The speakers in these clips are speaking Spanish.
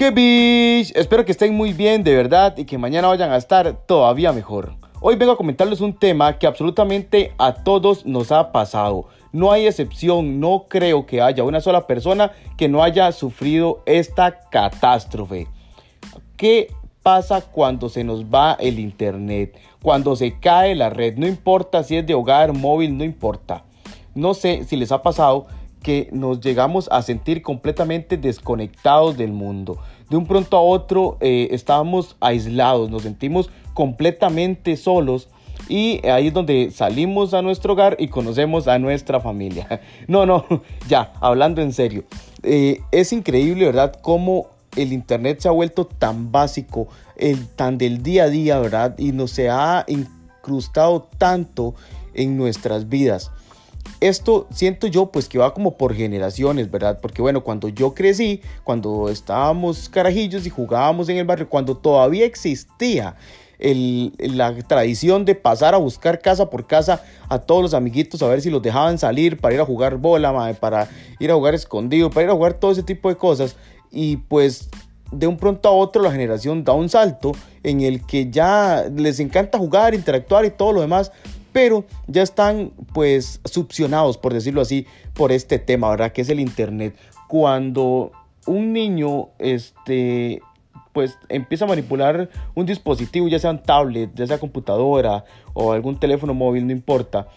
¡Qué bish! Espero que estén muy bien de verdad y que mañana vayan a estar todavía mejor. Hoy vengo a comentarles un tema que absolutamente a todos nos ha pasado. No hay excepción, no creo que haya una sola persona que no haya sufrido esta catástrofe. ¿Qué pasa cuando se nos va el internet? Cuando se cae la red, no importa si es de hogar, móvil, no importa. No sé si les ha pasado que nos llegamos a sentir completamente desconectados del mundo. De un pronto a otro eh, estábamos aislados, nos sentimos completamente solos y ahí es donde salimos a nuestro hogar y conocemos a nuestra familia. No, no, ya, hablando en serio. Eh, es increíble, ¿verdad? Cómo el Internet se ha vuelto tan básico, el, tan del día a día, ¿verdad? Y nos ha incrustado tanto en nuestras vidas esto siento yo pues que va como por generaciones, ¿verdad? Porque bueno, cuando yo crecí, cuando estábamos carajillos y jugábamos en el barrio, cuando todavía existía la tradición de pasar a buscar casa por casa a todos los amiguitos a ver si los dejaban salir para ir a jugar bola, para ir a jugar escondido, para ir a jugar todo ese tipo de cosas. Y pues de un pronto a otro la generación da un salto en el que ya les encanta jugar, interactuar y todo lo demás, pero ya están pues por decirlo así, por este tema, ¿verdad? Que es el Internet. Cuando un niño, este, pues empieza a manipular un dispositivo, ya sea un tablet, ya sea computadora o algún teléfono móvil, no importa,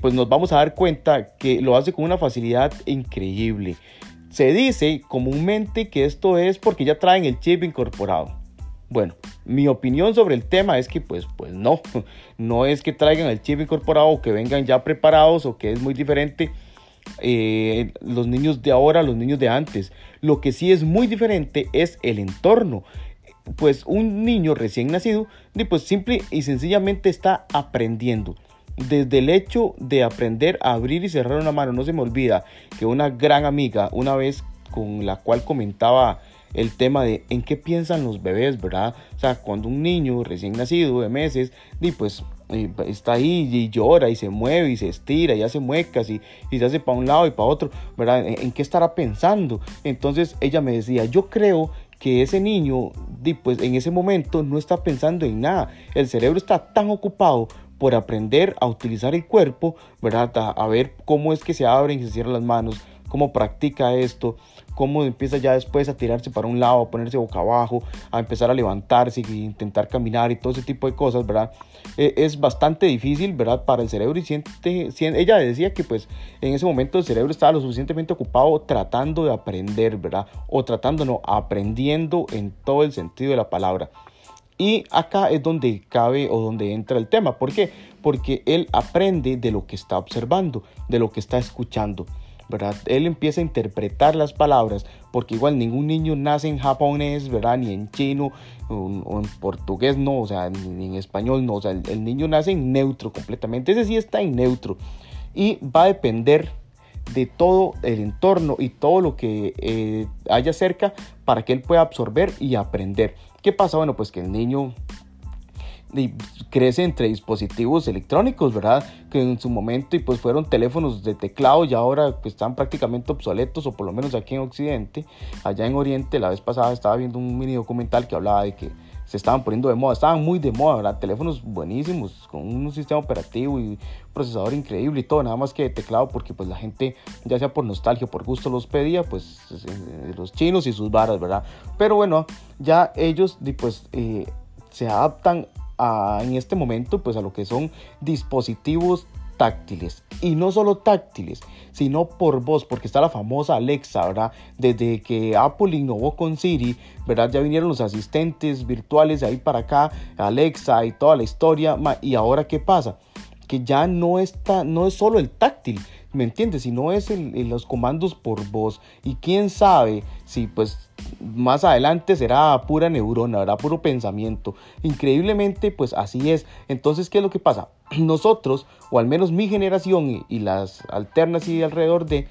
pues nos vamos a dar cuenta que lo hace con una facilidad increíble. Se dice comúnmente que esto es porque ya traen el chip incorporado. Bueno, mi opinión sobre el tema es que pues, pues no, no es que traigan el chip incorporado o que vengan ya preparados o que es muy diferente eh, los niños de ahora los niños de antes. Lo que sí es muy diferente es el entorno. Pues un niño recién nacido, pues simple y sencillamente está aprendiendo. Desde el hecho de aprender a abrir y cerrar una mano, no se me olvida que una gran amiga, una vez con la cual comentaba el tema de en qué piensan los bebés, ¿verdad? O sea, cuando un niño recién nacido de meses, y pues está ahí y llora y se mueve y se estira y hace muecas y, y se hace para un lado y para otro, ¿verdad? ¿En, qué estará pensando? Entonces ella me decía, yo creo que ese niño, pues en ese momento no está pensando en nada. El cerebro está tan ocupado por aprender a utilizar el cuerpo, ¿verdad? a ver cómo es que se abren y se cierran las manos, cómo practica esto, cómo empieza ya después a tirarse para un lado, a ponerse boca abajo, a empezar a levantarse e intentar caminar y todo ese tipo de cosas, ¿verdad? E, es bastante difícil, ¿verdad? Para el cerebro y siente, ella decía que pues en ese momento el cerebro estaba lo suficientemente ocupado tratando de aprender, ¿verdad? O tratando, no, aprendiendo en todo el sentido de la palabra. Y acá es donde cabe o donde entra el tema. ¿Por qué? Porque él aprende de lo que está observando, de lo que está escuchando. ¿Verdad? Él empieza a interpretar las palabras, porque igual ningún niño nace en japonés, ¿verdad? Ni en chino o, en portugués, no, o sea, ni, en español, no, o sea, el, niño nace en neutro completamente, ese sí está en neutro y va a depender de todo el entorno y todo lo que eh, haya cerca para que él pueda absorber y aprender. ¿Qué pasa? Bueno, pues que el niño crece entre dispositivos electrónicos, ¿verdad? Que en su momento y pues fueron teléfonos de teclado y ahora pues, están prácticamente obsoletos o por lo menos aquí en Occidente, allá en Oriente la vez pasada estaba viendo un mini documental que hablaba de que se estaban poniendo de moda, estaban muy de moda, ¿verdad? Teléfonos buenísimos, con un sistema operativo y procesador increíble y todo, nada más que de teclado, porque pues la gente, ya sea por nostalgia o por gusto, los pedía, pues eh, los chinos y sus varas, ¿verdad? Pero bueno, ya ellos pues eh, se adaptan en este momento pues a lo que son dispositivos táctiles. Y no solo táctiles sino por voz porque está la famosa Alexa verdad desde que Apple innovó con Siri verdad ya vinieron los asistentes virtuales de ahí para acá Alexa y toda la historia y ahora qué pasa que ya no está no es solo el táctil ¿me entiendes? Si no es el, los comandos por voz y quién sabe si pues más adelante será pura neurona, ¿verdad? Puro pensamiento. Increíblemente pues así es. Entonces, ¿qué es lo que pasa? Nosotros, o al menos mi generación y, las alternas y alrededor de,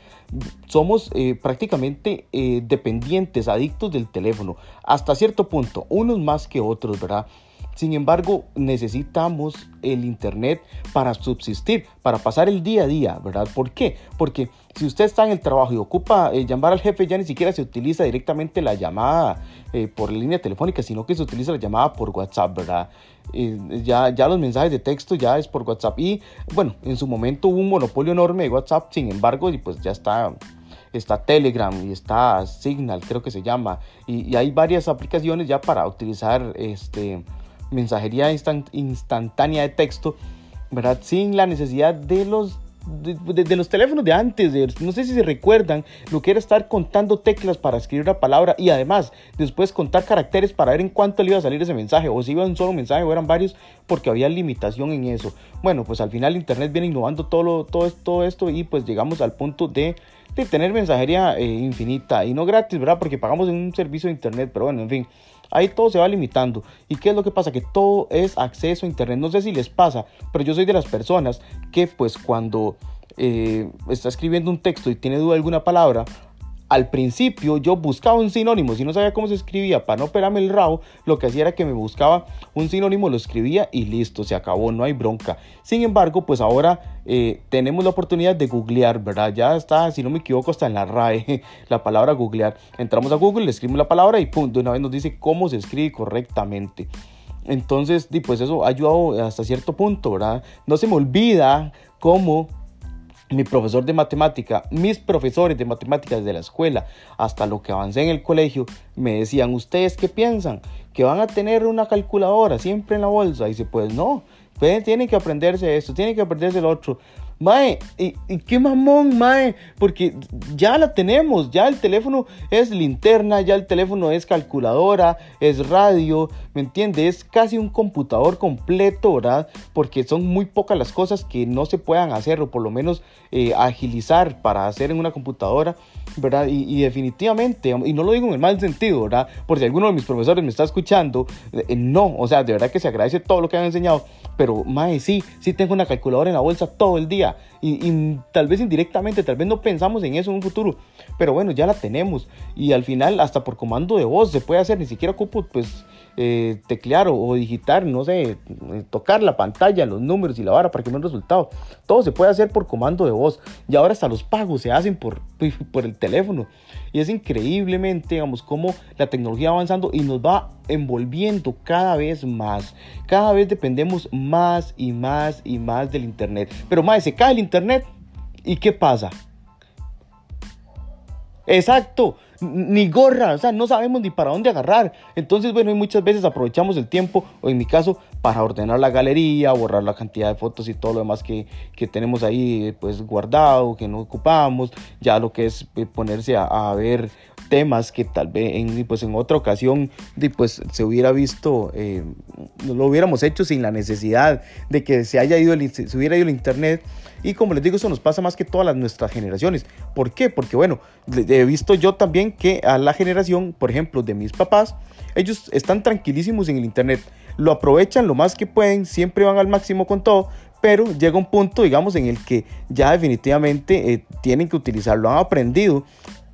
somos eh, prácticamente eh, dependientes, adictos del teléfono, hasta cierto punto, unos más que otros, ¿verdad? Sin embargo, necesitamos el Internet para subsistir, para pasar el día a día, ¿verdad? ¿Por qué? Porque si usted está en el trabajo y ocupa eh, llamar al jefe, ya ni siquiera se utiliza directamente la llamada eh, por línea telefónica, sino que se utiliza la llamada por WhatsApp, ¿verdad? ya, ya los mensajes de texto ya es por WhatsApp. Y bueno, en su momento hubo un monopolio enorme de WhatsApp, sin embargo, y pues ya está está Telegram y está Signal, creo que se llama, y, hay varias aplicaciones ya para utilizar este, mensajería instantánea de texto, ¿verdad? Sin la necesidad de los de, los teléfonos de antes, no sé si se recuerdan lo que era estar contando teclas para escribir una palabra y además después contar caracteres para ver en cuánto le iba a salir ese mensaje o si iba un solo mensaje o eran varios porque había limitación en eso. Bueno, pues al final Internet viene innovando todo, todo, todo esto y pues llegamos al punto de, de tener mensajería eh, infinita y no gratis, ¿verdad? Porque pagamos en un servicio de Internet, pero bueno, en fin. Ahí todo se va limitando. ¿Y qué es lo que pasa? Que todo es acceso a Internet. No sé si les pasa, pero yo soy de las personas que pues cuando eh, está escribiendo un texto y tiene duda de alguna palabra, al principio yo buscaba un sinónimo, si no sabía cómo se escribía, para no operarme el rabo, lo que hacía era que me buscaba un sinónimo, lo escribía y listo, se acabó, no hay bronca. Sin embargo, pues ahora eh, tenemos la oportunidad de googlear, ¿verdad? Ya está, si no me equivoco, está en la RAE la palabra googlear. Entramos a Google, le escribimos la palabra y punto, de una vez nos dice cómo se escribe correctamente. Entonces, pues eso ha ayudado hasta cierto punto, ¿verdad? No se me olvida cómo mi profesor de matemática, mis profesores de matemáticas de la escuela, hasta lo que avancé en el colegio, me decían, ¿ustedes qué piensan? ¿Que van a tener una calculadora siempre en la bolsa? Y dice, pues no, tienen que aprenderse esto, tienen que aprenderse lo otro. Mae, y, qué mamón, mae, porque ya la tenemos, ya el teléfono es linterna, ya el teléfono es calculadora, es radio, ¿me entiendes? Es casi un computador completo, ¿verdad? Porque son muy pocas las cosas que no se puedan hacer o por lo menos eh, agilizar para hacer en una computadora, ¿verdad? Y, definitivamente, y no lo digo en el mal sentido, ¿verdad? Por si alguno de mis profesores me está escuchando, eh, no, o sea, de verdad que se agradece todo lo que han enseñado, pero mae, sí, sí tengo una calculadora en la bolsa todo el día. Y, tal vez indirectamente, tal vez no pensamos en eso en un futuro, pero bueno, ya la tenemos. Y al final hasta por comando de voz se puede hacer, ni siquiera ocupo pues eh, teclear o, digitar, no sé, eh, tocar la pantalla, los números y la vara para que me un resultado. Todo se puede hacer por comando de voz y ahora hasta los pagos se hacen por, por el teléfono. Y es increíblemente, digamos, cómo la tecnología va avanzando y nos va envolviendo cada vez más. Cada vez dependemos más y más y más del Internet. Pero más, se cae el Internet y ¿qué pasa? Exacto, ni gorra, o sea, no sabemos ni para dónde agarrar. Entonces, bueno, muchas veces aprovechamos el tiempo, o en mi caso, para ordenar la galería, borrar la cantidad de fotos y todo lo demás que, tenemos ahí, pues guardado, que no ocupamos, ya lo que es eh, ponerse a, ver temas que tal vez en, pues en otra ocasión pues, se hubiera visto, eh, lo hubiéramos hecho sin la necesidad de que se haya ido se hubiera ido el internet y como les digo, eso nos pasa más que todas las nuestras generaciones. ¿Por qué? Porque bueno, he visto yo también que a la generación, por ejemplo, de mis papás, ellos están tranquilísimos en el Internet. Lo aprovechan lo más que pueden, siempre van al máximo con todo, pero llega un punto, digamos, en el que ya definitivamente eh, tienen que utilizarlo. Han aprendido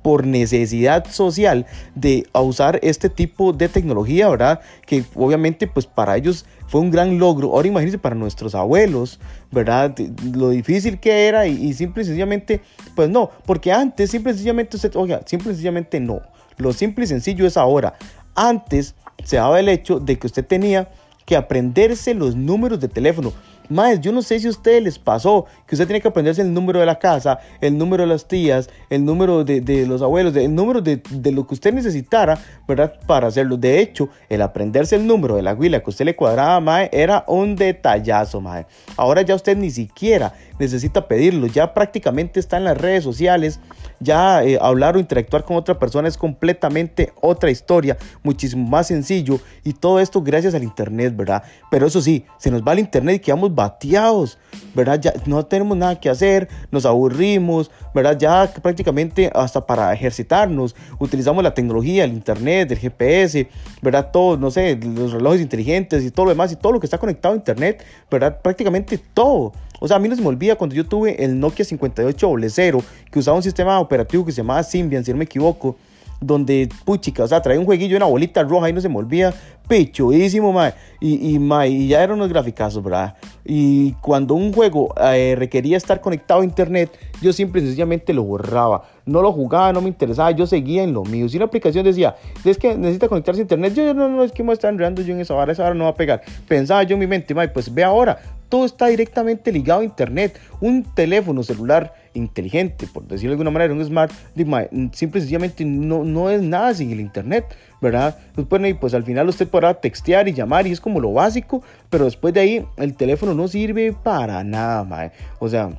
por necesidad social de usar este tipo de tecnología, ¿verdad? Que obviamente pues para ellos fue un gran logro. Ahora imagínense para nuestros abuelos, ¿verdad? Lo difícil que era y, simple y sencillamente, pues no, porque antes simple y sencillamente usted, oiga, simple y sencillamente no. Lo simple y sencillo es ahora. Antes se daba el hecho de que usted tenía que aprenderse los números de teléfono. Más, yo no sé si a ustedes les pasó que usted tiene que aprenderse el número de la casa, el número de las tías, el número de, los abuelos, el número de, lo que usted necesitara, ¿verdad? Para hacerlo. De hecho, el aprenderse el número de la huila que usted le cuadraba, mae, era un detallazo, mae. Ahora ya usted ni siquiera necesita pedirlo, ya prácticamente está en las redes sociales, ya eh, hablar o interactuar con otra persona es completamente otra historia, muchísimo más sencillo y todo esto gracias al internet, ¿verdad? Pero eso sí, se nos va el internet y quedamos bateados, ¿verdad? Ya no tenemos nada que hacer, nos aburrimos, ¿verdad? Ya prácticamente hasta para ejercitarnos utilizamos la tecnología, el internet, el GPS, ¿verdad? Todo, no sé, los relojes inteligentes y todo lo demás y todo lo que está conectado a internet, ¿verdad? Prácticamente todo. O sea, a mí no se me olvida cuando yo tuve el Nokia 5800 que usaba un sistema operativo que se llamaba Symbian, si no me equivoco. donde, puchica, o sea, traía un jueguillo, una bolita roja y no se me olvida, pechuísimo, mae. Y, y, mae, y ya eran unos graficazos, ¿verdad? Y cuando un juego eh, requería estar conectado a internet, yo siempre sencillamente lo borraba. No lo jugaba, no me interesaba, yo seguía en lo mío. Si una aplicación decía, es que necesita conectarse a internet, yo no, no, es que me está enredando yo en esa hora, esa hora no va a pegar. Pensaba yo en mi mente, mae, pues ve ahora, todo está directamente ligado a internet. Un teléfono celular inteligente, por decirlo de alguna manera, un smart, simple y sencillamente no, no es nada sin el internet, ¿verdad? Pues, bueno, y pues al final usted podrá textear y llamar y es como lo básico, pero después de ahí el teléfono no sirve para nada, mae. O sea,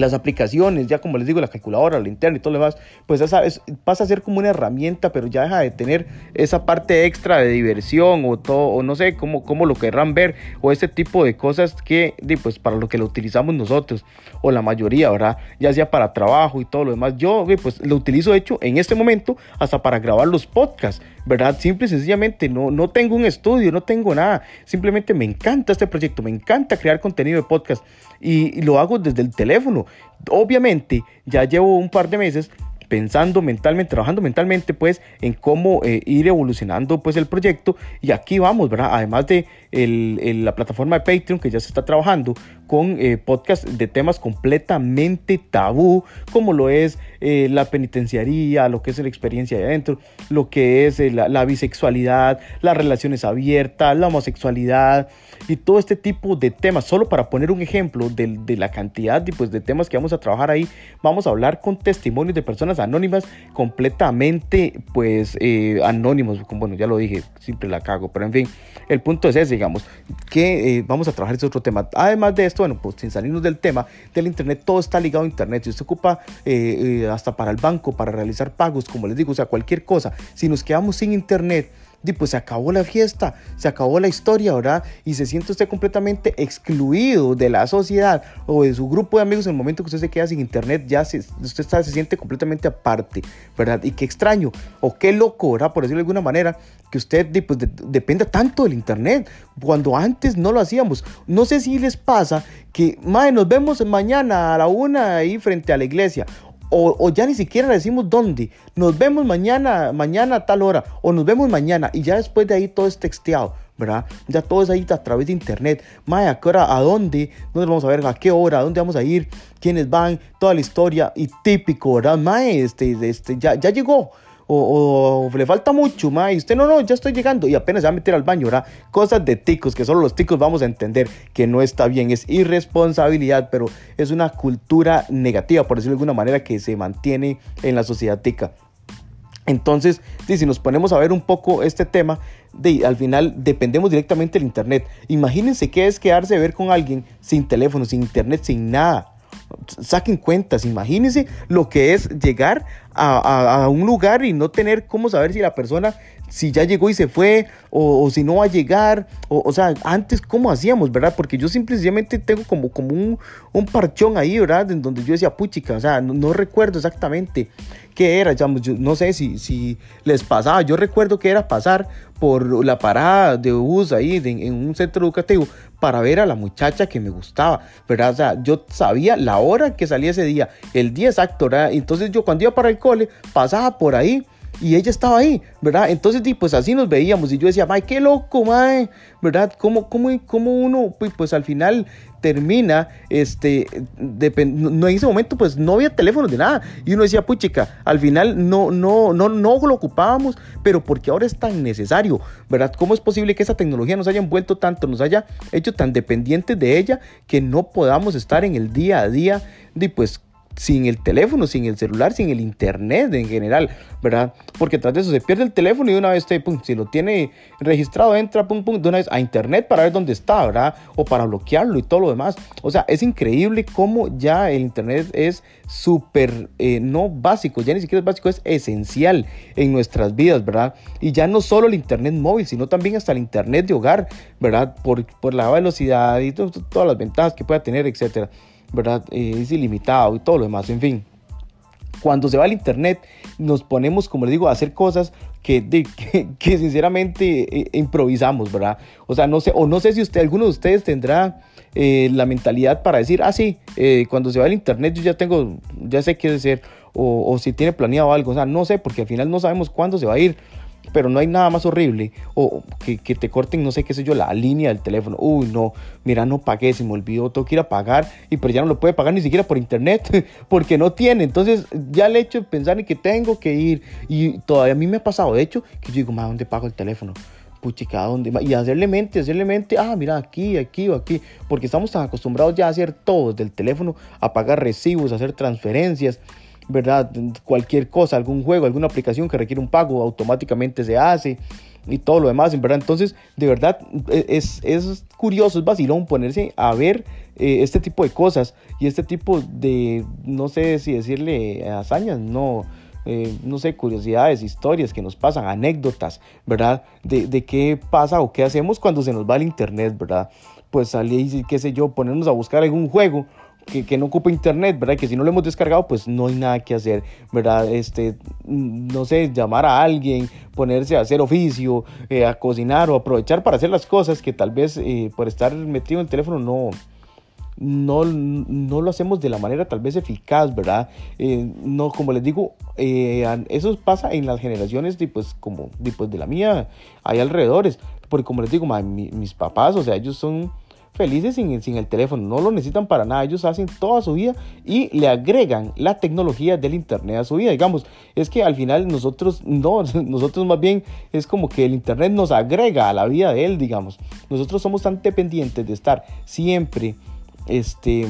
las aplicaciones, ya como les digo, la calculadora, la internet y todo lo demás, pues ya sabes, pasa a ser como una herramienta, pero ya deja de tener esa parte extra de diversión o todo, o no sé cómo, cómo lo querrán ver, o ese tipo de cosas que, pues para lo que lo utilizamos nosotros, o la mayoría, ¿verdad? Ya sea para trabajo y todo lo demás. Yo, pues lo utilizo, de hecho, en este momento, hasta para grabar los podcasts, ¿verdad? Simple y sencillamente, no, no tengo un estudio, no tengo nada, simplemente me encanta este proyecto, me encanta crear contenido de podcast y, lo hago desde el teléfono. Obviamente, ya llevo un par de meses pensando mentalmente, trabajando mentalmente, pues, en cómo eh, ir evolucionando, pues, el proyecto. Y aquí vamos, ¿verdad? Además de la plataforma de Patreon, que ya se está trabajando con eh, podcasts de temas completamente tabú, como lo es eh, la penitenciaría, lo que es la experiencia de adentro, lo que es la bisexualidad, las relaciones abiertas, la homosexualidad, y todo este tipo de temas. Solo para poner un ejemplo de, de la cantidad de, pues, de temas que vamos a trabajar ahí, vamos a hablar con testimonios de personas anónimas completamente pues eh, anónimos. Bueno, ya lo dije, siempre la cago, pero en fin, el punto es ese, digamos, que eh, vamos a trabajar ese otro tema. Además de esto, bueno, pues sin salirnos del tema del Internet, todo está ligado a Internet. Si usted ocupa eh, hasta para el banco, para realizar pagos, como les digo, o sea, cualquier cosa, si nos quedamos sin Internet, y pues se acabó la fiesta, se acabó la historia, ¿verdad? Y se siente usted completamente excluido de la sociedad o de su grupo de amigos en el momento que usted se queda sin internet, ya se, usted se siente completamente aparte, ¿verdad? Y qué extraño o qué loco, ¿verdad? Por decirlo de alguna manera, que usted pues, dependa tanto del internet, cuando antes no lo hacíamos. No sé si les pasa que, madre, nos vemos mañana a la una ahí frente a la iglesia o, ya ni siquiera decimos dónde. Nos vemos mañana, mañana a tal hora, o nos vemos mañana, y ya después de ahí todo es texteado, ¿verdad? Ya todo es ahí a través de internet. Maya, ¿a qué hora? ¿A dónde? ¿Dónde vamos a ver? ¿A qué hora? ¿A dónde vamos a ir? ¿Quiénes van? Toda la historia, y típico, ¿verdad? Maya, este, este, ya llegó o, le falta mucho, ma, y usted no, no, ya estoy llegando y apenas se va a meter al baño, ¿verdad? Cosas de ticos que solo los ticos vamos a entender que no está bien, es irresponsabilidad, pero es una cultura negativa, por decirlo de alguna manera, que se mantiene en la sociedad tica. Entonces, si nos ponemos a ver un poco este tema, de, al final dependemos directamente del Internet. Imagínense qué es quedarse a ver con alguien sin teléfono, sin Internet, sin nada saquen cuentas, imagínense lo que es llegar a, un lugar y no tener cómo saber si la persona, si ya llegó y se fue, o, si no va a llegar, o, o, sea, antes cómo hacíamos, ¿verdad? Porque yo simplemente tengo como, como un, un parchón ahí, ¿verdad? En donde yo decía, puchica, o sea, no recuerdo exactamente qué era, yo no sé si, si les pasaba, yo recuerdo que era pasar por la parada de bus ahí en un centro educativo para ver a la muchacha que me gustaba, ¿verdad? O sea, yo sabía la hora que salía ese día, el día exacto, ¿verdad? Entonces yo cuando iba para el cole pasaba por ahí y ella estaba ahí, ¿verdad? Entonces, pues así nos veíamos y yo decía, ay, qué loco, mae, ¿verdad? ¿Cómo, cómo, cómo uno, pues, al final termina, este, no en ese momento pues no había teléfono de nada y uno decía, puchica, al final no, no, no, no lo ocupábamos, pero porque ahora es tan necesario, ¿verdad? ¿Cómo es posible que esa tecnología nos haya envuelto tanto, nos haya hecho tan dependientes de ella que no podamos estar en el día a día de pues sin el teléfono, sin el celular, sin el internet en general, ¿verdad? Porque tras de eso se pierde el teléfono y de una vez, pum, si lo tiene registrado, entra pum, pum, de una vez a internet para ver dónde está, ¿verdad? O para bloquearlo y todo lo demás. O sea, es increíble cómo ya el internet es súper, eh, no básico, ya ni siquiera es básico, es esencial en nuestras vidas, ¿verdad? Y ya no solo el internet móvil, sino también hasta el internet de hogar, ¿verdad? Por, por la velocidad y todas las ventajas que pueda tener, etcétera. ¿Verdad? Eh, es ilimitado y todo lo demás, en fin. Cuando se va al internet, nos ponemos, como les digo, a hacer cosas que, que, sinceramente eh, improvisamos, ¿verdad? O sea, no sé, o no sé si usted, alguno de ustedes tendrá eh, la mentalidad para decir, ah, sí, cuando se va al internet yo ya tengo, ya sé qué hacer, o, o si tiene planeado algo, o sea, no sé, porque al final no sabemos cuándo se va a ir pero no hay nada más horrible. O que, te corten, no sé qué sé yo, la línea del teléfono. Uy, no, mira, no pagué, se me olvidó, tengo que ir a pagar. Y pero ya no lo puede pagar ni siquiera por internet, porque no tiene. Entonces, ya el hecho pensar en que tengo que ir. Y todavía a mí me ha pasado, de hecho, que yo digo, ¿a dónde pago el teléfono? puchica, ¿dónde? Y hacerle mente, hacerle mente, ah, mira, aquí, aquí o aquí, porque estamos tan acostumbrados ya a hacer todo desde el teléfono, a pagar recibos, a hacer transferencias, ¿verdad? Cualquier cosa, algún juego, alguna aplicación que requiere un pago, automáticamente se hace y todo lo demás, ¿verdad? Entonces, de verdad, e, es, es curioso, es vacilón ponerse a ver eh, este tipo de cosas y este tipo de, no sé si decirle hazañas, no, eh, no sé, curiosidades, historias que nos pasan, anécdotas, ¿verdad? De, de, qué pasa o qué hacemos cuando se nos va el internet, ¿verdad? Pues salir, qué sé yo, ponernos a buscar algún juego que, no ocupa internet, ¿verdad? Que si no lo hemos descargado, pues no hay nada que hacer, ¿verdad? Este, no sé, llamar a alguien, ponerse a hacer oficio, eh, a cocinar o aprovechar para hacer las cosas que tal vez eh, por estar metido en el teléfono no, no, no, lo hacemos de la manera tal vez eficaz, ¿verdad? Eh, no, como les digo, eso pasa en las generaciones de, pues, como de, pues, de la mía, hay alrededores, porque como les digo, mis papás, o sea, ellos son felices sin, sin, el teléfono, no lo necesitan para nada, ellos hacen toda su vida y le agregan la tecnología del Internet a su vida, digamos, es que al final nosotros no, nosotros más bien es como que el Internet nos agrega a la vida de él, digamos, nosotros somos tan dependientes de estar siempre, este,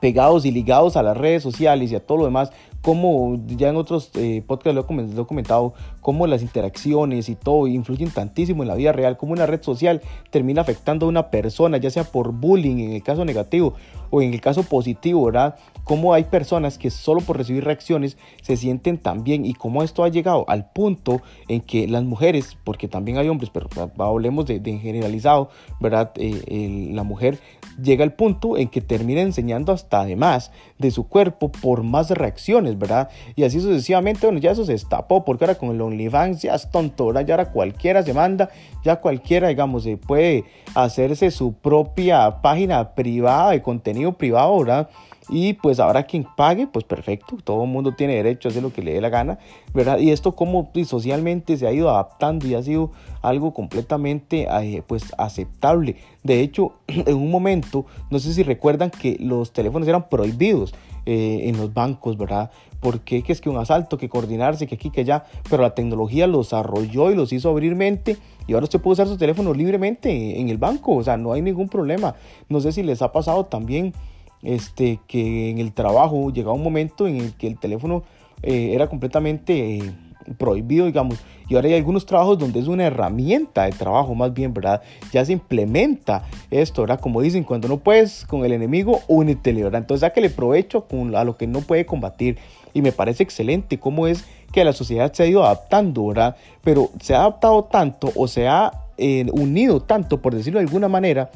pegados y ligados a las redes sociales y a todo lo demás, como ya en otros eh, podcasts lo he, comentado, cómo las interacciones y todo influyen tantísimo en la vida real, cómo una red social termina afectando a una persona, ya sea por bullying en el caso negativo o en el caso positivo, ¿verdad? Cómo hay personas que solo por recibir reacciones se sienten tan bien y cómo esto ha llegado al punto en que las mujeres, porque también hay hombres, pero hablemos de, de generalizado, ¿verdad? Eh, la mujer llega al punto en que termina enseñando hasta además de su cuerpo por más reacciones, ¿verdad? Y así sucesivamente, bueno, ya eso se destapó, porque ahora con el OnlyFans ya es tonto, ¿verdad? Ya ahora cualquiera se manda, ya cualquiera, digamos, se puede hacerse su propia página privada de contenido privado, ¿verdad? Y pues ahora quien pague, pues perfecto, todo el mundo tiene derecho a hacer lo que le dé la gana, ¿verdad? Y esto como socialmente se ha ido adaptando y ha sido algo completamente eh, pues aceptable. De hecho, en un momento, no sé si recuerdan que los teléfonos eran prohibidos eh, en los bancos, ¿verdad? Porque que es que un asalto, que coordinarse, que aquí, que allá, pero la tecnología los arrolló y los hizo abrir mente y ahora usted puede usar su teléfono libremente en el banco, o sea, no hay ningún problema. No sé si les ha pasado también este, que en el trabajo llegaba un momento en el que el teléfono eh, era completamente eh, prohibido, digamos, y ahora hay algunos trabajos donde es una herramienta de trabajo, más bien, ¿verdad? Ya se implementa esto, ¿verdad? Como dicen, cuando no puedes con el enemigo, únete, ¿verdad? Entonces, le provecho con, a lo que no puede combatir, y me parece excelente cómo es que la sociedad se ha ido adaptando, ¿verdad? Pero se ha adaptado tanto o se ha eh, unido tanto, por decirlo de alguna manera,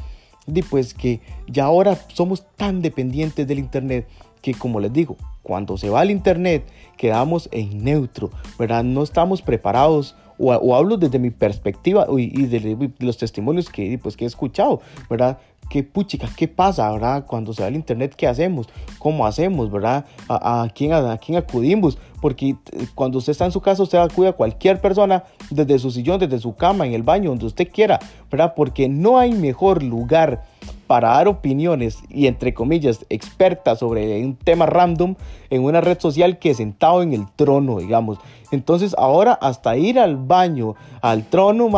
y pues que ya ahora somos tan dependientes del Internet que como les digo, cuando se va el Internet quedamos en neutro, ¿verdad? No estamos preparados o, hablo desde mi perspectiva y, de, los testimonios que, pues, que he escuchado, ¿verdad? Qué puchica, qué pasa, ¿verdad? Cuando se va el internet, ¿qué hacemos? ¿Cómo hacemos, verdad? ¿A, quién, a, quién acudimos? Porque eh, cuando usted está en su casa, usted acude a cualquier persona desde su sillón, desde su cama, en el baño, donde usted quiera, ¿verdad? Porque no hay mejor lugar para dar opiniones y entre comillas expertas sobre un tema random en una red social que sentado en el trono, digamos. Entonces ahora hasta ir al baño, al trono,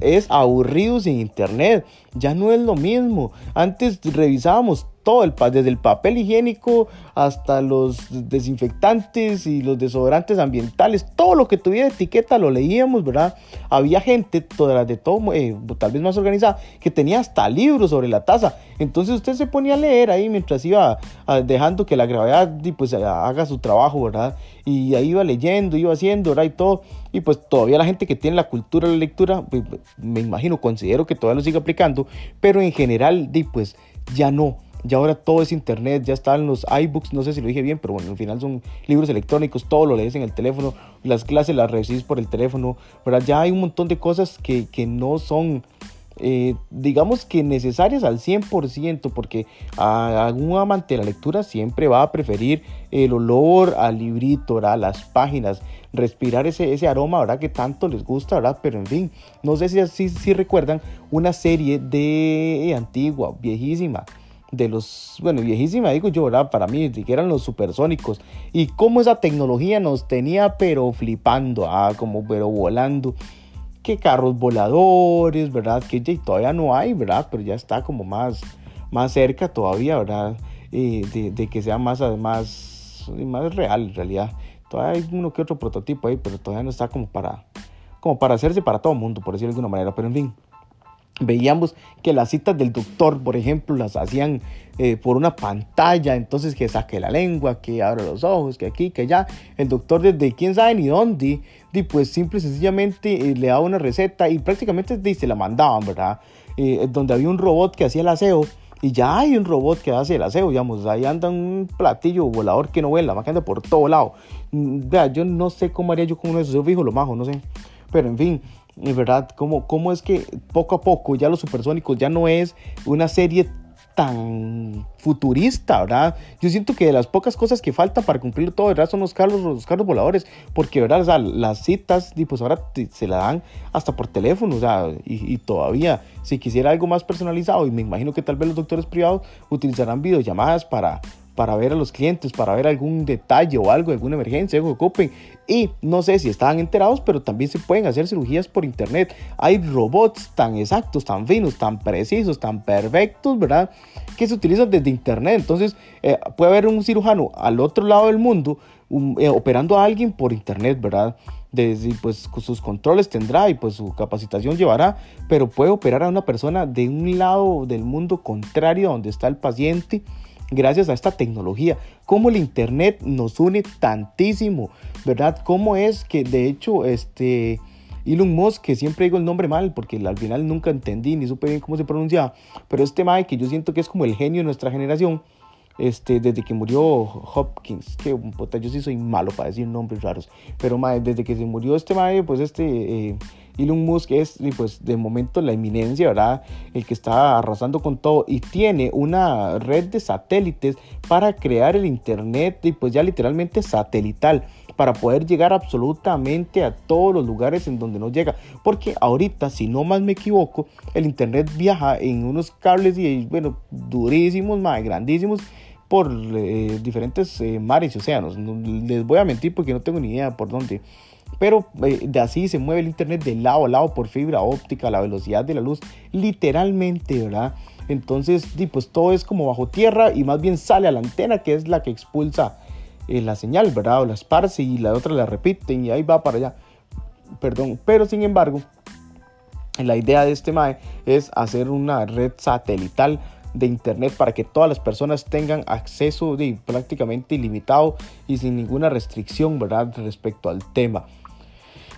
es aburrido sin internet. Ya no es lo mismo. Antes revisábamos todo, el, desde el papel higiénico hasta los desinfectantes y los desodorantes ambientales, todo lo que tuviera etiqueta lo leíamos, ¿verdad? Había gente, toda, de todo, eh, tal vez más organizada, que tenía hasta libros sobre la taza. Entonces usted se ponía a leer ahí mientras iba ah, dejando que la gravedad pues, haga su trabajo, ¿verdad? Y ahí iba leyendo, iba haciendo, ¿verdad? Y todo. Y pues todavía la gente que tiene la cultura de la lectura, pues, me imagino, considero que todavía lo sigue aplicando, pero en general, pues ya no ya ahora todo es internet, ya están los iBooks, no sé si lo dije bien, pero bueno, al final son libros electrónicos, todo lo lees en el teléfono, las clases las recibes por el teléfono, ¿verdad? Ya hay un montón de cosas que, que no son eh, digamos que necesarias al 100%, porque a algún amante de la lectura siempre va a preferir el olor al librito, ¿verdad? las páginas, respirar ese, ese aroma, ¿verdad? Que tanto les gusta, ¿verdad? Pero en fin, no sé si, si, recuerdan una serie de antigua, viejísima, de los, bueno, viejísima digo yo, ¿verdad? Para mí, que eran los supersónicos. Y cómo esa tecnología nos tenía, pero flipando, ah, como pero volando. Que carros voladores, ¿verdad? Que todavía no hay, ¿verdad? Pero ya está como más, más cerca todavía, ¿verdad? Eh, de, de, que sea más, más, más real en realidad. Todavía hay uno que otro prototipo ahí, pero todavía no está como para, como para hacerse para todo el mundo, por decirlo de alguna manera. Pero en fin, veíamos que las citas del doctor, por ejemplo, las hacían eh, por una pantalla, entonces que saque la lengua, que abra los ojos, que aquí, que allá. El doctor desde quién sabe ni dónde, y pues simple y sencillamente eh, le daba una receta y prácticamente se la mandaban, ¿verdad? Eh, donde había un robot que hacía el aseo y ya hay un robot que hace el aseo, digamos, ahí anda un platillo volador que no vuela, más que anda por todo lado. Mm, vea, yo no sé cómo haría yo con uno esos, yo fijo lo majo, no sé. Pero en fin, verdad, ¿Cómo, cómo es que poco a poco ya los supersónicos ya no es una serie tan futurista, ¿verdad? Yo siento que de las pocas cosas que faltan para cumplir todo, ¿verdad? Son los carros, los carros voladores, porque, ¿verdad? O sea, las citas, pues ahora se la dan hasta por teléfono, o sea, y, y, todavía, si quisiera algo más personalizado, y me imagino que tal vez los doctores privados utilizarán videollamadas para, para ver a los clientes, para ver algún detalle o algo, alguna emergencia, algo que ocupen. Y no sé si estaban enterados, pero también se pueden hacer cirugías por internet. Hay robots tan exactos, tan finos, tan precisos, tan perfectos, ¿verdad? Que se utilizan desde internet. Entonces eh, puede haber un cirujano al otro lado del mundo eh, operando a alguien por internet, ¿verdad? Desde, pues sus controles tendrá y pues su capacitación llevará, pero puede operar a una persona de un lado del mundo contrario a donde está el paciente gracias a esta tecnología. Cómo el Internet nos une tantísimo, ¿verdad? Cómo es que de hecho este... Elon Musk, que siempre digo el nombre mal porque al final nunca entendí ni supe bien cómo se pronunciaba, pero este Mae que yo siento que es como el genio de nuestra generación, este, desde que murió Hopkins, que yo sí soy malo para decir nombres raros, pero desde que se murió este Mae, pues este eh, Elon Musk es, pues, de momento la eminencia, ¿verdad? El que está arrasando con todo y tiene una red de satélites para crear el Internet y pues ya literalmente satelital para poder llegar absolutamente a todos los lugares en donde no llega. Porque ahorita, si no más me equivoco, el Internet viaja en unos cables y, bueno, durísimos, más grandísimos por eh, diferentes eh, mares y océanos. les voy a mentir porque no tengo ni idea por dónde. Pero eh, de así se mueve el Internet de lado a lado por fibra óptica, la velocidad de la luz, literalmente, ¿verdad? Entonces, pues todo es como bajo tierra y más bien sale a la antena que es la que expulsa eh, la señal, ¿verdad? O la esparce y la otra la repiten y ahí va para allá. Perdón, pero sin embargo, la idea de este MAE es hacer una red satelital de internet para que todas las personas tengan acceso de, prácticamente ilimitado y sin ninguna restricción, ¿verdad? Respecto al tema.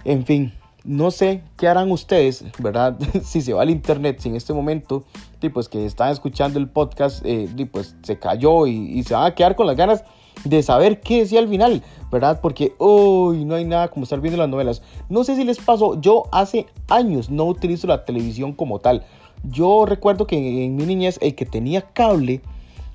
En fin, no sé qué harán ustedes, ¿verdad? si se va al internet en este momento, pues que están escuchando el podcast, eh, pues se cayó y, se van a quedar con las ganas de saber qué decía al final, ¿verdad? Porque hoy no hay nada como estar viendo las novelas. No sé si les pasó, yo hace años no utilizo la televisión como tal. Yo recuerdo que en mi niñez el que tenía cable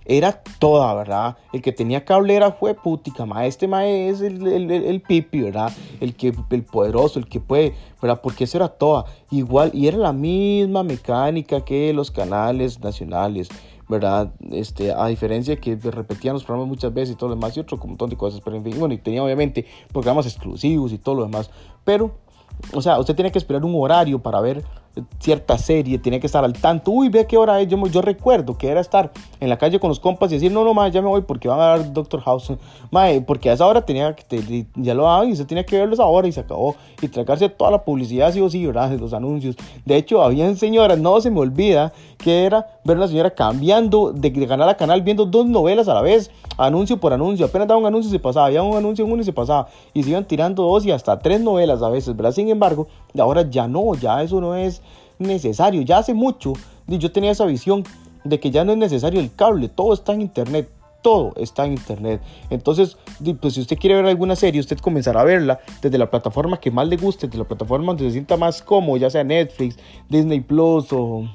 era toda, ¿verdad? El que tenía cable era fue putica, ma. Este ma es el, el, pipi, ¿verdad? El que el poderoso, el que puede, ¿verdad? Porque eso era toda. Igual, y era la misma mecánica que los canales nacionales, ¿verdad? Este, a diferencia que repetían los programas muchas veces y todo lo demás y otro montón de cosas, pero bueno, y tenía obviamente programas exclusivos y todo lo demás, pero, o sea, usted tiene que esperar un horario para ver cierta serie, tenía que estar al tanto. Uy, ve qué hora es. Yo, yo recuerdo que era estar en la calle con los compas y decir, no, no, ma, ya me voy porque van a dar Doctor House. Mae, porque a esa hora tenía que, ya lo daban y se tenía que verlos ahora y se acabó. Y tragarse toda la publicidad, sí o sí, ¿verdad? Los anuncios. De hecho, habían señoras, no se me olvida, que era ver a la señora cambiando de, de canal a canal, viendo dos novelas a la vez, anuncio por anuncio. Apenas daba un anuncio y se pasaba, había un anuncio en uno y se pasaba. Y se iban tirando dos y hasta tres novelas a veces, ¿verdad? Sin embargo, ahora ya no, ya eso no es necesario. Ya hace mucho yo tenía esa visión de que ya no es necesario el cable, todo está en internet. todo está en internet. Entonces, pues si usted quiere ver alguna serie, usted comenzará a verla desde la plataforma que más le guste, desde la plataforma donde se sienta más cómodo, ya sea Netflix, Disney Plus o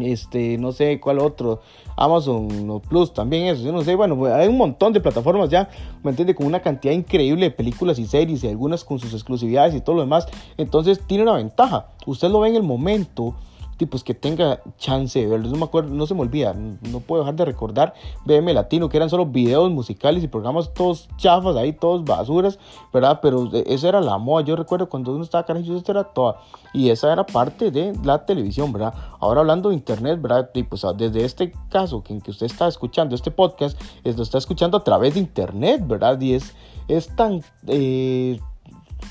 este, no sé cuál otro, Amazon Plus también eso, yo no sé, bueno, hay un montón de plataformas ya, ¿me entiende? Con una cantidad increíble de películas y series y algunas con sus exclusividades y todo lo demás, entonces tiene una ventaja, usted lo ve en el momento tipos que tenga chance de verlos. No me acuerdo, no se me olvida, no puedo dejar de recordar BM Latino, que eran solo videos musicales y programas todos chafas ahí, todos basuras, ¿verdad? Pero esa era la moda. Yo recuerdo cuando uno estaba carajo, esto era toda. Y esa era parte de la televisión, ¿verdad? Ahora hablando de internet, ¿verdad? Y pues desde este caso que en que usted está escuchando este podcast, lo está escuchando a través de internet, ¿verdad? Y es, es tan. Eh,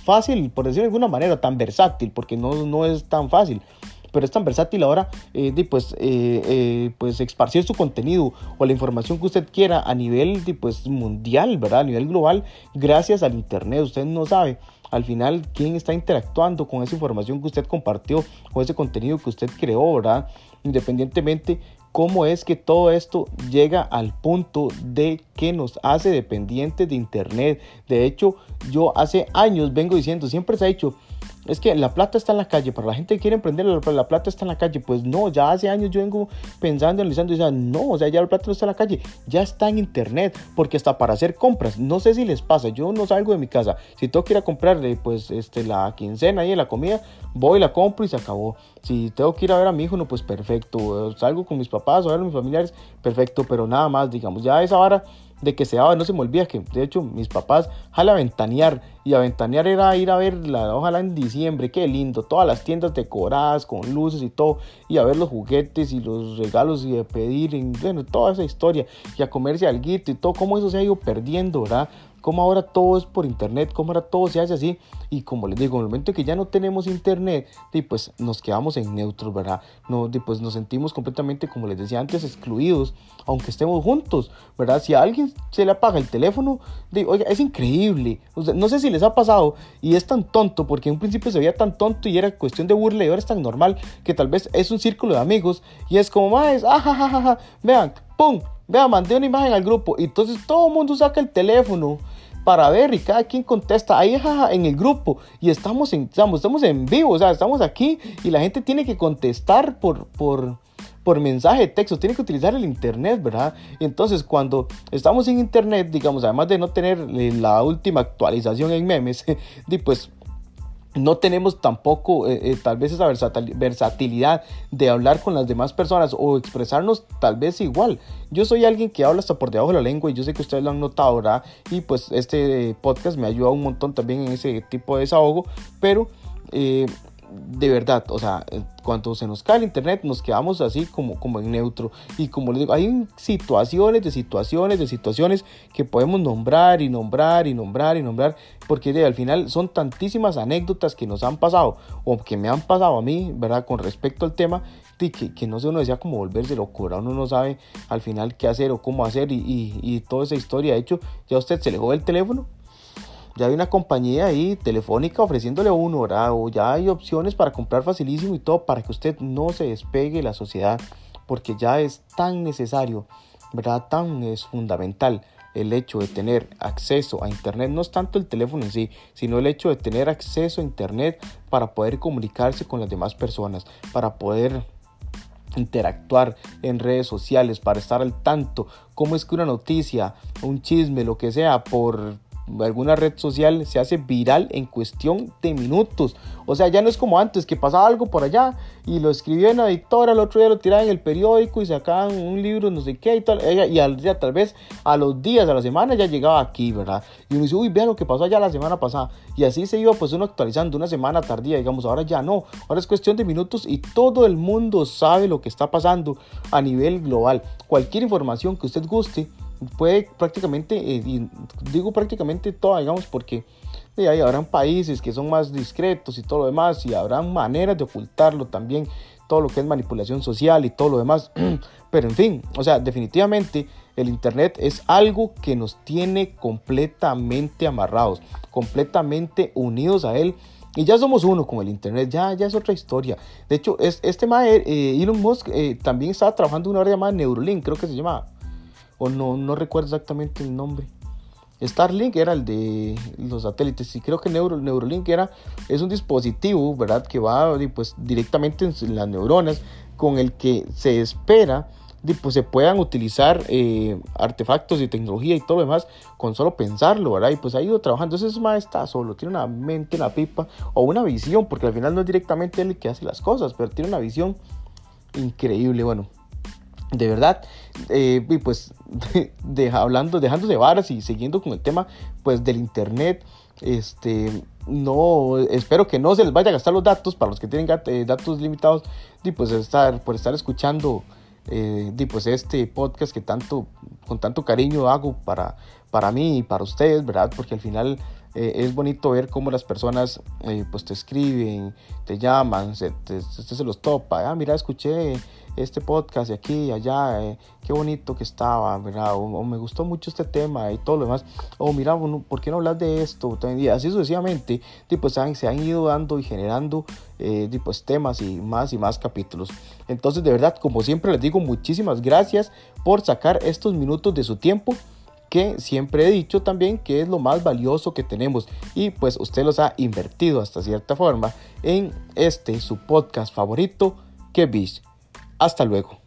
fácil, por decirlo de alguna manera, tan versátil, porque no, no es tan fácil pero es tan versátil ahora eh, de, pues, eh, eh, pues esparcir su contenido o la información que usted quiera a nivel de, pues, mundial, ¿verdad? A nivel global, gracias al Internet. Usted no sabe al final quién está interactuando con esa información que usted compartió, con ese contenido que usted creó, ¿verdad? Independientemente cómo es que todo esto llega al punto de que nos hace dependientes de Internet. De hecho, yo hace años vengo diciendo, siempre se ha dicho, es que la plata está en la calle, para la gente que quiere emprender, la, plata está en la calle. Pues no, ya hace años yo vengo pensando, analizando y diciendo, no, o sea, ya la plata no está en la calle, ya está en internet, porque hasta para hacer compras, no sé si les pasa, yo no salgo de mi casa, si tengo que ir a comprarle pues este, la quincena y la comida, voy, la compro y se acabó. Si tengo que ir a ver a mi hijo, no, pues perfecto, salgo con mis papás o a ver a mis familiares, perfecto, pero nada más, digamos, ya esa vara de que se daba, no se me olvida que de hecho mis papás jala a ventanear y a ventanear era ir a ver la ojalá en diciembre, qué lindo, todas las tiendas decoradas con luces y todo y a ver los juguetes y los regalos y a pedir, bueno, toda esa historia y a comerse algo y todo, cómo eso se ha ido perdiendo, ¿verdad? Cómo ahora todo es por internet, cómo ahora todo se hace así. Y como les digo, en el momento que ya no tenemos internet, pues nos quedamos en neutros, ¿verdad? No, pues nos sentimos completamente, como les decía antes, excluidos, aunque estemos juntos, ¿verdad? Si a alguien se le apaga el teléfono, oiga, es increíble. no sé si les ha pasado y es tan tonto, porque en un principio se veía tan tonto y era cuestión de burla y ahora es tan normal que tal vez es un círculo de amigos y es como, más, ah, vean, pum, vean, mandé una imagen al grupo y entonces todo el mundo saca el teléfono para ver y cada quien contesta ahí en el grupo y estamos en, estamos, estamos en vivo, o sea, estamos aquí y la gente tiene que contestar por, por, por mensaje de texto, tiene que utilizar el internet, ¿verdad? Entonces, cuando estamos en internet, digamos, además de no tener la última actualización en memes, pues no tenemos tampoco eh, eh, tal vez esa versatilidad de hablar con las demás personas o expresarnos tal vez igual. Yo soy alguien que habla hasta por debajo de la lengua y yo sé que ustedes lo han notado, ¿verdad? Y pues este podcast me ayuda un montón también en ese tipo de desahogo, pero... Eh, de verdad, o sea, eh, cuando se nos cae el internet nos quedamos así como, como en neutro. Y como les digo, hay situaciones de situaciones de situaciones que podemos nombrar y nombrar y nombrar y nombrar, porque de, al final son tantísimas anécdotas que nos han pasado o que me han pasado a mí, ¿verdad? Con respecto al tema, que, que no sé, uno decía como volverse locura, uno no sabe al final qué hacer o cómo hacer y, y, y toda esa historia. De hecho, ya usted se le jode el teléfono ya hay una compañía ahí telefónica ofreciéndole uno, ¿verdad? O ya hay opciones para comprar facilísimo y todo para que usted no se despegue de la sociedad, porque ya es tan necesario, ¿verdad? Tan es fundamental el hecho de tener acceso a Internet, no es tanto el teléfono en sí, sino el hecho de tener acceso a Internet para poder comunicarse con las demás personas, para poder interactuar en redes sociales, para estar al tanto, cómo es que una noticia, un chisme, lo que sea, por alguna red social se hace viral en cuestión de minutos. O sea, ya no es como antes, que pasaba algo por allá y lo escribía en la editora, el otro día lo tiraban en el periódico y sacaban un libro, no sé qué y tal. Y al día, tal vez a los días, a la semana ya llegaba aquí, ¿verdad? Y uno dice, uy, vean lo que pasó allá la semana pasada. Y así se iba pues uno actualizando una semana tardía, digamos, ahora ya no. Ahora es cuestión de minutos y todo el mundo sabe lo que está pasando a nivel global. Cualquier información que usted guste puede prácticamente, eh, digo prácticamente todo, digamos, porque eh, habrán países que son más discretos y todo lo demás, y habrán maneras de ocultarlo también, todo lo que es manipulación social y todo lo demás. Pero en fin, o sea, definitivamente el Internet es algo que nos tiene completamente amarrados, completamente unidos a él. Y ya somos uno con el Internet, ya, ya es otra historia. De hecho, es, este mae, eh, Elon Musk también estaba trabajando en una área llamada Neuralink, creo que se llama o no, no recuerdo exactamente el nombre. Starlink era el de los satélites y creo que Neuro, Neurolink era, es un dispositivo, ¿verdad? Que va pues, directamente en las neuronas con el que se espera pues, se puedan utilizar eh, artefactos y tecnología y todo lo demás con solo pensarlo, ¿verdad? Y pues ha ido trabajando. Entonces, más está solo, tiene una mente, una pipa o una visión, porque al final no es directamente él el que hace las cosas, pero tiene una visión increíble. Bueno, de verdad, eh, y pues hablando, dejando de varas y siguiendo con el tema pues del internet, este, no, espero que no se les vaya a gastar los datos para los que tienen eh, datos limitados y pues estar, por estar escuchando eh, pues este podcast que tanto, con tanto cariño hago para, para mí y para ustedes, ¿verdad? Porque al final eh, es bonito ver cómo las personas eh, pues te escriben, te llaman, se, se los topa, ah, mira, escuché este podcast de aquí y allá, eh, qué bonito que estaba, ¿verdad? O, me gustó mucho este tema y todo lo demás, o mira, ¿por qué no hablas de esto? Y así sucesivamente, pues, se han ido dando y generando pues, temas y más y más capítulos. Entonces, de verdad, como siempre les digo, muchísimas gracias por sacar estos minutos de su tiempo que siempre he dicho también que es lo más valioso que tenemos y pues usted los ha invertido hasta cierta forma en este su podcast favorito que Hasta luego.